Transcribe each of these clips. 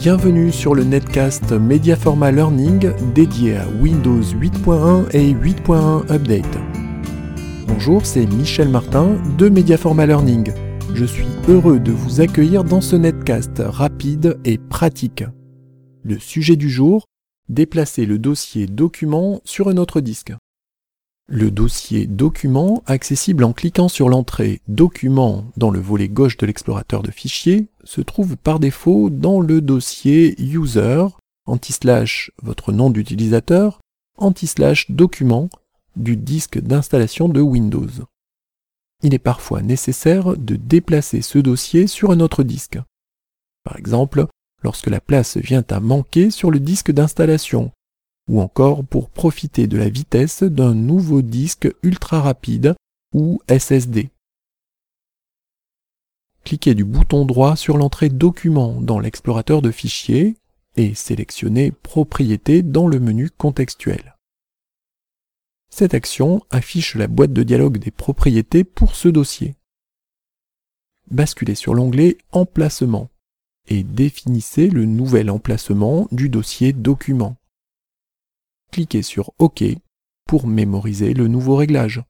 Bienvenue sur le netcast Mediaforma Learning dédié à Windows 8.1 et 8.1 Update. Bonjour, c'est Michel Martin de Mediaforma Learning. Je suis heureux de vous accueillir dans ce netcast rapide et pratique. Le sujet du jour, déplacer le dossier document sur un autre disque. Le dossier document, accessible en cliquant sur l'entrée Document dans le volet gauche de l'explorateur de fichiers, se trouve par défaut dans le dossier User, anti-slash votre nom d'utilisateur, anti-slash document du disque d'installation de Windows. Il est parfois nécessaire de déplacer ce dossier sur un autre disque. Par exemple, lorsque la place vient à manquer sur le disque d'installation ou encore pour profiter de la vitesse d'un nouveau disque ultra rapide ou SSD. Cliquez du bouton droit sur l'entrée Document dans l'explorateur de fichiers et sélectionnez Propriétés dans le menu contextuel. Cette action affiche la boîte de dialogue des propriétés pour ce dossier. Basculez sur l'onglet Emplacement et définissez le nouvel emplacement du dossier Document cliquez sur OK pour mémoriser le nouveau réglage.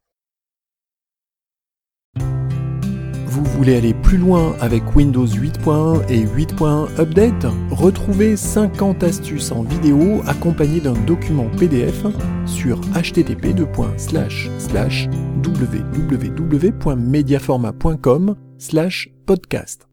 Vous voulez aller plus loin avec Windows 8.1 et 8.1 Update? Retrouvez 50 astuces en vidéo accompagnées d'un document PDF sur http www.mediaforma.com podcast.